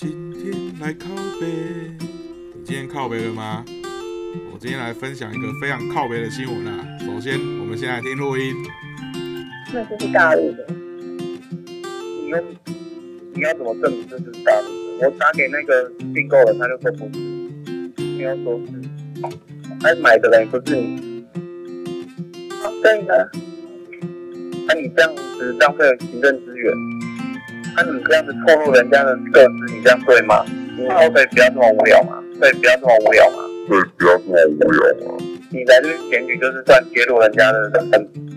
今天来靠北，你今天靠北了吗？我今天来分享一个非常靠北的新闻啊。首先，我们先来听录音。那就是大陆的。你用你要怎么证明这就是大陆的？我打给那个订购的，他就说不是，应该说是，哎，买的人不是你，哦，对呢，那、你这样子浪费了行政资源，那、你这样子透露人家的个资，你这样对吗？你以后可以不要这么无聊吗？可以不要这么无聊吗？对，不要这么无聊嘛。你来这边检举就是算揭露人家的人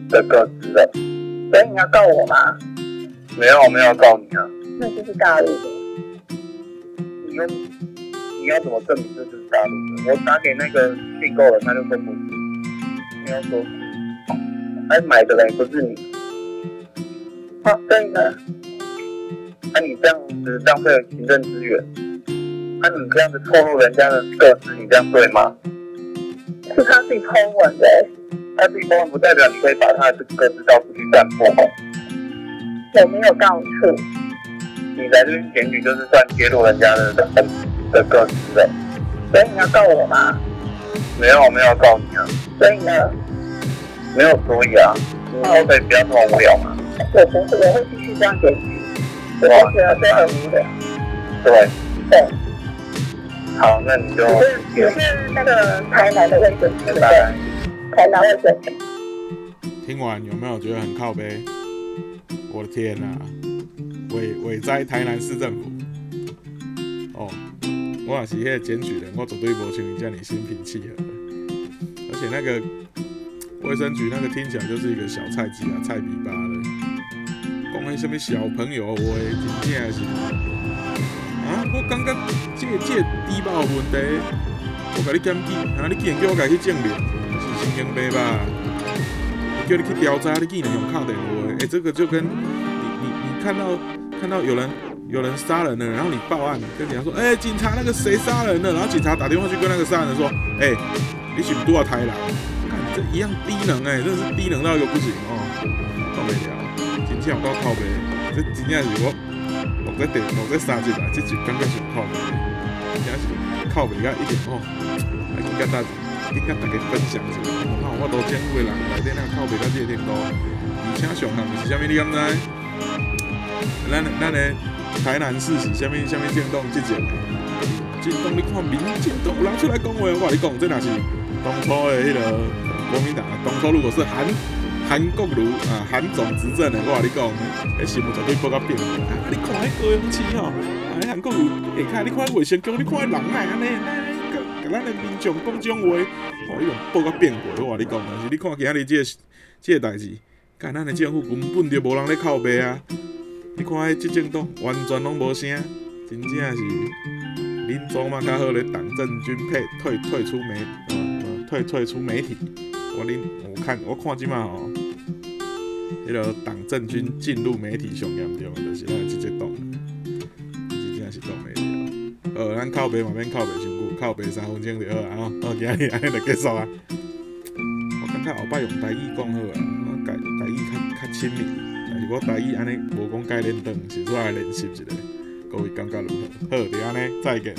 的个资了，所以你要告我吗？没有没有告你啊，那就是大陆的。你要你要怎么证明这就是大陆的？我打给那个订购的，他就说不是，你要说是，哎，买的人不是你，哦，对呢，那、你这样子浪费了行政资源，那、你这样子透露人家的个资，你这样对吗？是他自己 po 文的，他自己偷文不代表你可以把他的个资到处去散播。我没有告错。你来这边检举就是算揭露人家的的的个资的，所以你要告我吗？没有没有告你啊，所以呢，没有所以啊，你可以不要这么无聊嘛。我不是，我会继续这样检举。我哇就觉得这很无聊。对，对，好，那你就你是你是那个台南的卫生局对。台南卫生局。听完有没有觉得很靠背？我的天呐、伟伟在台南市政府。哦，我也是迄个检举人，我绝对无像你这样心平气和。而且那个卫生局那个听起来就是一个小菜鸡啊，菜比巴的。讲迄什么小朋友话，真正是啊！我感觉这个这低保问题，我甲你检举，啊，你竟然叫我家去证明，是神经病吧？叫你去调查，你竟然用靠电话，哎、这个就跟你你你看到看到有人有人杀人了，然后你报案，跟警察说，哎、警察那个谁杀人了，然后警察打电话去跟那个杀人说，哎、你是不是都要抬了？看这一样低能哎、真的是低能到一个不行哦，受不了，真正有够靠背，这真正是我录在电录在三集来，这集感觉上靠背，真正是靠背甲一点哦，来去甲大家。去甲大家分享一下，我看我都监护的人内底那靠背到这个程度，而且上项是啥物？你敢知？咱咱的台南市是啥物啥物政党执政的？政党你看民进党有人出来讲话，我跟你讲，这若是当初的迄个国民党，当初如果是韩韩国瑜啊韩总执政的，我跟你讲，迄新闻绝对报到变啊！你看迄高雄市吼，啊韩国瑜下骹你看卫生局，你看人来安尼，甲甲咱的民众讲种话，哦，迄种报到变过，我跟你讲，但是你看今仔日这个这个代志，干咱的政府根本就无人咧靠背啊！你看迄执政党完全拢无声，真正是恁总嘛较好咧，党政军配退退出媒呃呃退退出媒体。我恁我看我看即马吼，迄、个党政军进入媒体上严重的，就是咱的即个党，真正是倒霉了。呃，咱靠背嘛免靠背伤久，靠背三分钟就好啊吼。好，今日安尼就结束啊。我感觉后摆用台语讲好啊，我台台语较较亲密。但是我台语安尼无讲改练长，是出来练习一下，各位感觉如何？好，就安尼，再见。